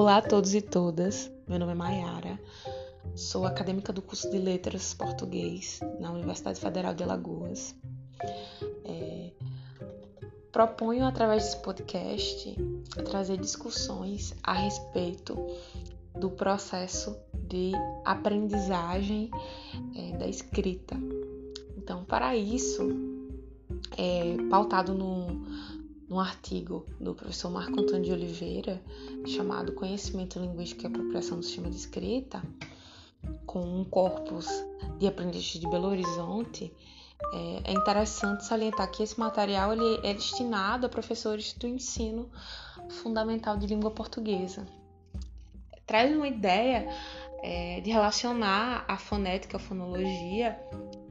Olá a todos e todas, meu nome é Mayara, sou acadêmica do curso de Letras Português na Universidade Federal de Alagoas. É, proponho, através desse podcast, trazer discussões a respeito do processo de aprendizagem é, da escrita. Então, para isso, é, pautado no num artigo do professor Marco Antônio de Oliveira, chamado Conhecimento Linguístico e Apropriação do Sistema de Escrita, com um corpus de aprendizes de Belo Horizonte, é, é interessante salientar que esse material ele é destinado a professores do ensino fundamental de língua portuguesa. Traz uma ideia é, de relacionar a fonética, a fonologia,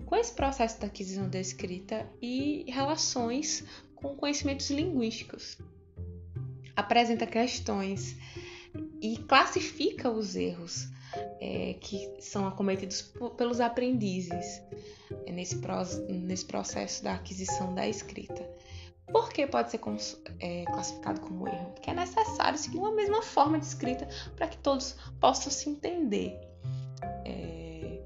com esse processo da aquisição da escrita e relações com conhecimentos linguísticos. Apresenta questões e classifica os erros é, que são acometidos pelos aprendizes é, nesse, nesse processo da aquisição da escrita. Por que pode ser é, classificado como erro? Porque é necessário seguir uma mesma forma de escrita para que todos possam se entender. É...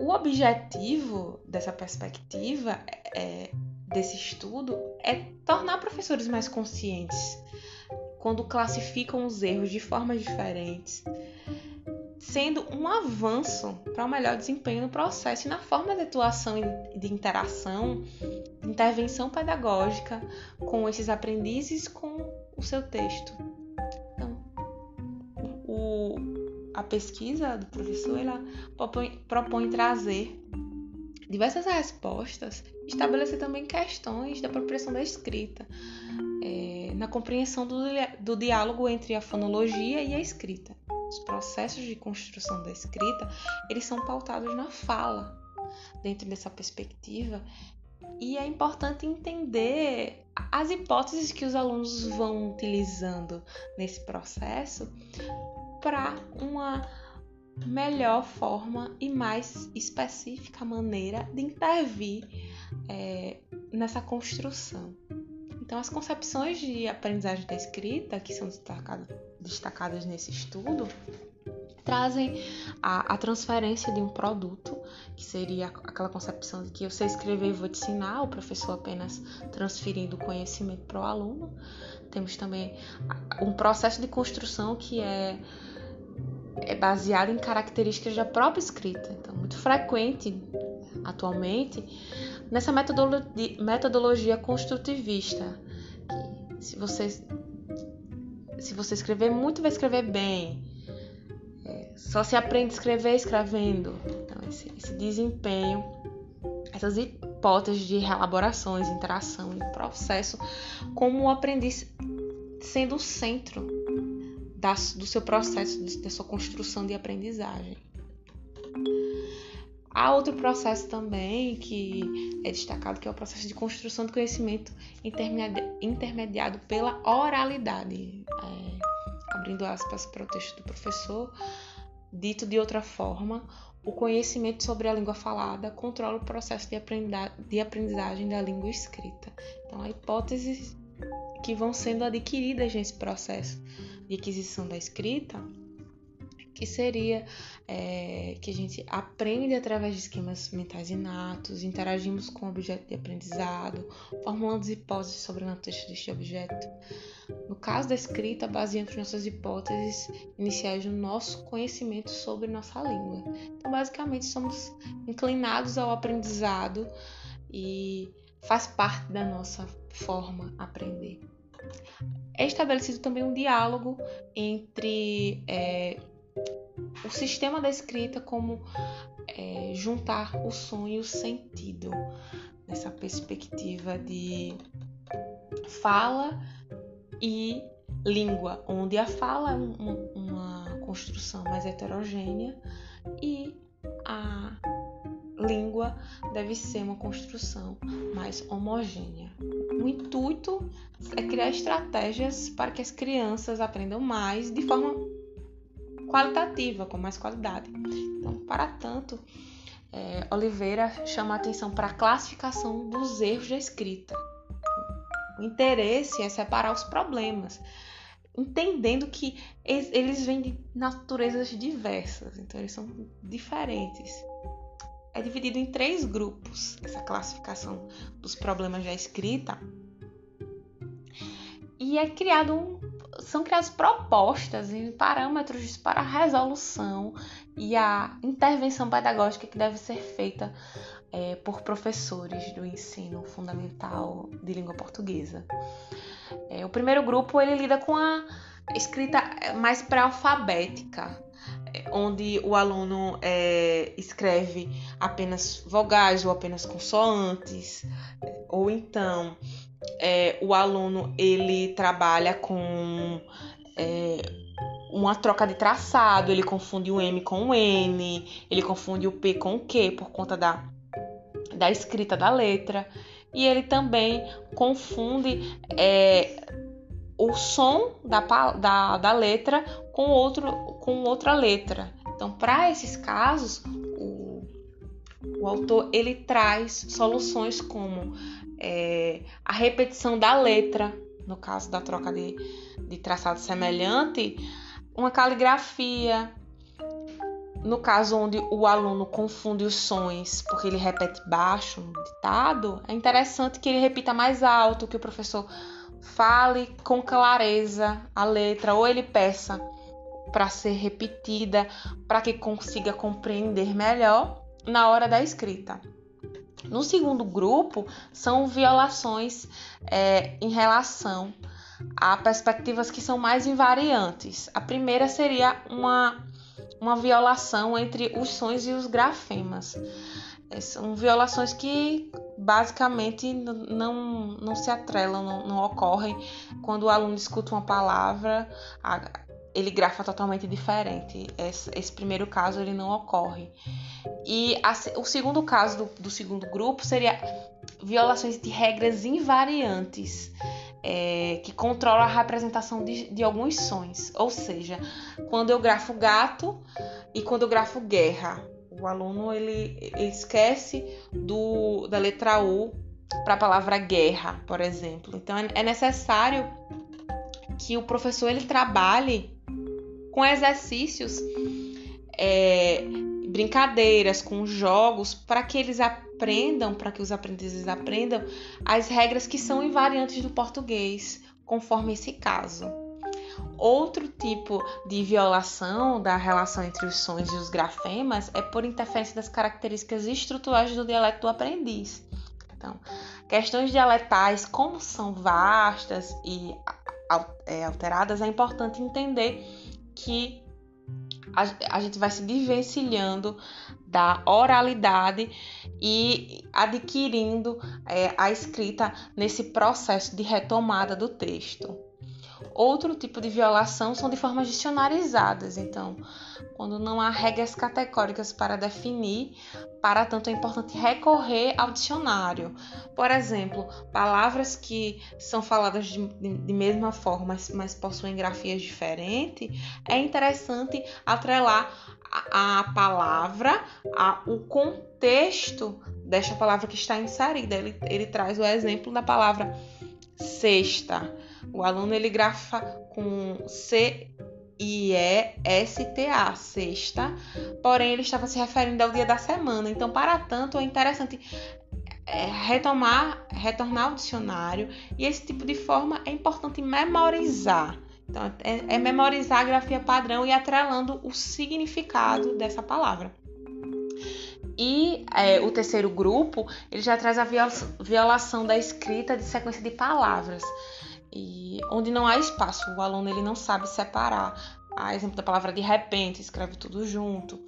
O objetivo dessa perspectiva é, desse estudo é tornar professores mais conscientes quando classificam os erros de formas diferentes, sendo um avanço para o um melhor desempenho no processo e na forma de atuação e de interação, intervenção pedagógica com esses aprendizes com o seu texto. Então, o, a pesquisa do professor ela propõe, propõe trazer diversas respostas, estabelecer também questões da apropriação da escrita, é, na compreensão do, do diálogo entre a fonologia e a escrita. Os processos de construção da escrita, eles são pautados na fala, dentro dessa perspectiva, e é importante entender as hipóteses que os alunos vão utilizando nesse processo para uma melhor forma e mais específica maneira de intervir é, nessa construção. Então, as concepções de aprendizagem da escrita, que são destacadas, destacadas nesse estudo, trazem a, a, transferência de um produto, que seria aquela concepção de que eu sei escrever e vou te ensinar, o professor apenas transferindo o conhecimento para o aluno. Temos também um processo de construção que é é baseado em características da própria escrita. Então, muito frequente atualmente nessa metodologia, construtivista. Que se você se você escrever muito, vai escrever bem. É, só se aprende a escrever escrevendo. Então, esse, esse desempenho, essas hipóteses de reelaborações, interação e processo, como o aprendiz sendo o centro da, do seu processo, da sua construção de aprendizagem. Há outro processo também que é destacado, que é o processo de construção do conhecimento intermediado pela oralidade. É, abrindo aspas para o texto do professor, dito de outra forma, o conhecimento sobre a língua falada controla o processo de, aprendizagem da língua escrita. Então, há hipóteses que vão sendo adquiridas nesse processo de aquisição da escrita, que seria é, que a gente aprende através de esquemas mentais inatos, interagimos com o objeto de aprendizado, formulando hipóteses sobre a natureza deste objeto. No caso da escrita, baseamos nossas hipóteses iniciais no nosso conhecimento sobre nossa língua. Então, basicamente, somos inclinados ao aprendizado e faz parte da nossa forma aprender é estabelecido também um diálogo entre é, o sistema da escrita como é, juntar o som e o sentido nessa perspectiva de fala e língua, onde a fala é uma, uma construção mais heterogênea e a língua deve ser uma construção mais homogênea. O intuito é criar estratégias para que as crianças aprendam mais de forma qualitativa, com mais qualidade. Então, para tanto, é, Oliveira chama atenção para a classificação dos erros da escrita. O interesse é separar os problemas entendendo que eles vêm de naturezas diversas, então eles são diferentes. É dividido em três grupos essa classificação dos problemas da escrita. E é criado um, são criadas propostas e parâmetros para a resolução e a intervenção pedagógica que deve ser feita é, por professores do ensino fundamental de língua portuguesa. É, o primeiro grupo ele lida com a escrita mais pré-alfabética, onde o aluno é, escreve apenas vogais ou apenas consoantes, ou então é, o aluno ele trabalha com é, uma troca de traçado, ele confunde o M com o N, ele confunde o P com o Q por conta da, da escrita da letra, e ele também confunde é, o som da, da, da letra com, outro, com outra letra. Então, para esses casos, o, o autor ele traz soluções como é, a repetição da letra, no caso da troca de, de traçado semelhante, uma caligrafia, no caso onde o aluno confunde os sons porque ele repete baixo no ditado, é interessante que ele repita mais alto, que o professor fale com clareza a letra ou ele peça para ser repetida para que consiga compreender melhor na hora da escrita. No segundo grupo, são violações é, em relação a perspectivas que são mais invariantes. A primeira seria uma, uma violação entre os sons e os grafemas. É, são violações que basicamente não, não se atrelam, não, não ocorrem quando o aluno escuta uma palavra, ele grafa totalmente diferente. Esse, esse, primeiro caso ele não ocorre. E a, o segundo caso do, do, segundo grupo seria violações de regras invariantes é, que controlam a representação de, de alguns sons. Ou seja, quando eu grafo gato e quando eu grafo guerra, o aluno ele, ele esquece do, da letra U para a palavra guerra, por exemplo. Então é, é necessário que o professor ele trabalhe com exercícios, é, brincadeiras, com jogos, para que eles aprendam, para que os aprendizes aprendam as regras que são invariantes do português, conforme esse caso. Outro tipo de violação da relação entre os sons e os grafemas é por interferência das características estruturais do dialeto do aprendiz. Então, questões dialetais, como são vastas e é, alteradas, é importante entender que a, a gente vai se desvencilhando da oralidade e adquirindo é, a escrita nesse processo de retomada do texto. Outro tipo de violação são de formas dicionarizadas. Então, quando não há regras categóricas para definir, para tanto é importante recorrer ao dicionário. Por exemplo, palavras que são faladas de, de, de mesma forma, mas, mas, possuem grafias diferentes, é interessante atrelar a, a palavra ao contexto desta palavra que está inserida. Ele, ele traz o exemplo da palavra sexta o aluno ele grafa com C I E S T A, sexta, porém ele estava se referindo ao dia da semana. Então, para tanto, é interessante é, retomar, retornar ao dicionário e esse tipo de forma é importante memorizar. Então, é, é memorizar a grafia padrão e atrelando o significado dessa palavra. E é, o terceiro grupo, ele já traz a violação da escrita de sequência de palavras e onde não há espaço, o aluno ele não sabe separar. A exemplo da palavra de repente, escreve tudo junto.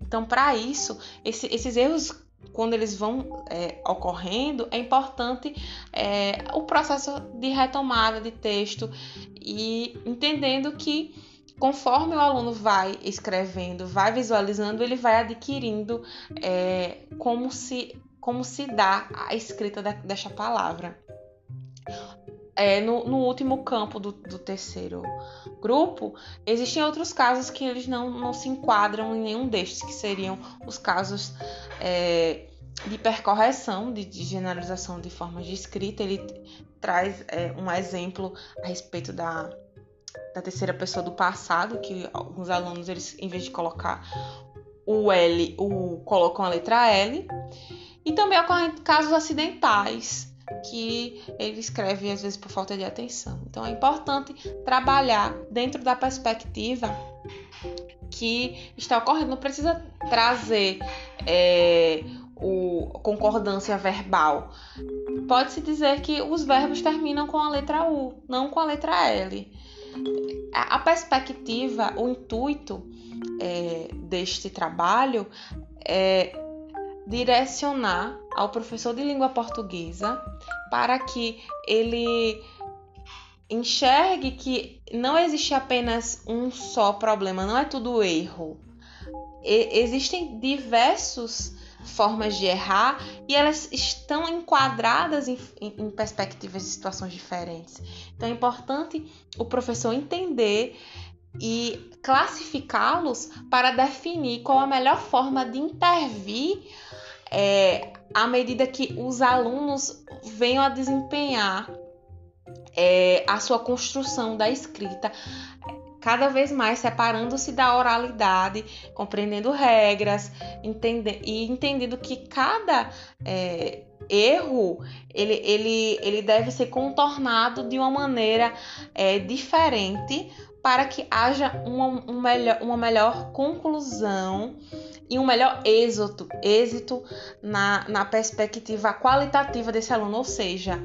Então, para isso, esse, esses erros, quando eles vão é, ocorrendo, é importante é, o processo de retomada de texto e entendendo que conforme o aluno vai escrevendo, vai visualizando, ele vai adquirindo é, como se como se dá a escrita da, desta palavra é, no, no, último campo do, do, terceiro grupo, existem outros casos que eles não, não se enquadram em nenhum destes, que seriam os casos é, de hipercorreção, de, de, generalização de formas de escrita. Ele traz é, um exemplo a respeito da, da terceira pessoa do passado, que alguns alunos, eles, em vez de colocar o L, o, colocam a letra L. E também ocorrem casos acidentais, que ele escreve às vezes por falta de atenção. Então é importante trabalhar dentro da perspectiva que está ocorrendo. Não precisa trazer é, o concordância verbal. Pode-se dizer que os verbos terminam com a letra U, não com a letra L. A perspectiva, o intuito é, deste trabalho é direcionar ao professor de língua portuguesa para que ele enxergue que não existe apenas um só problema, não é tudo erro. E, existem diversos formas de errar e elas estão enquadradas em, em, em perspectivas de situações diferentes. Então é importante o professor entender e classificá-los para definir qual a melhor forma de intervir é, à medida que os alunos venham a desempenhar é, a sua construção da escrita cada vez mais separando-se da oralidade, compreendendo regras, entende e entendendo que cada é, erro ele, ele, ele deve ser contornado de uma maneira é, diferente para que haja uma, um melhor, uma melhor conclusão e um melhor êxito, êxito na, na perspectiva qualitativa desse aluno, ou seja,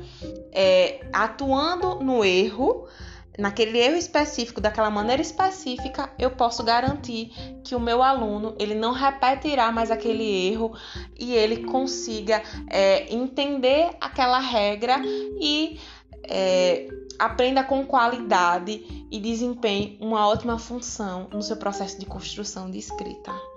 é, atuando no erro, naquele erro específico, daquela maneira específica, eu posso garantir que o meu aluno ele não repetirá mais aquele erro e ele consiga é, entender aquela regra e é, aprenda com qualidade e desempenhe uma ótima função no seu processo de construção de escrita.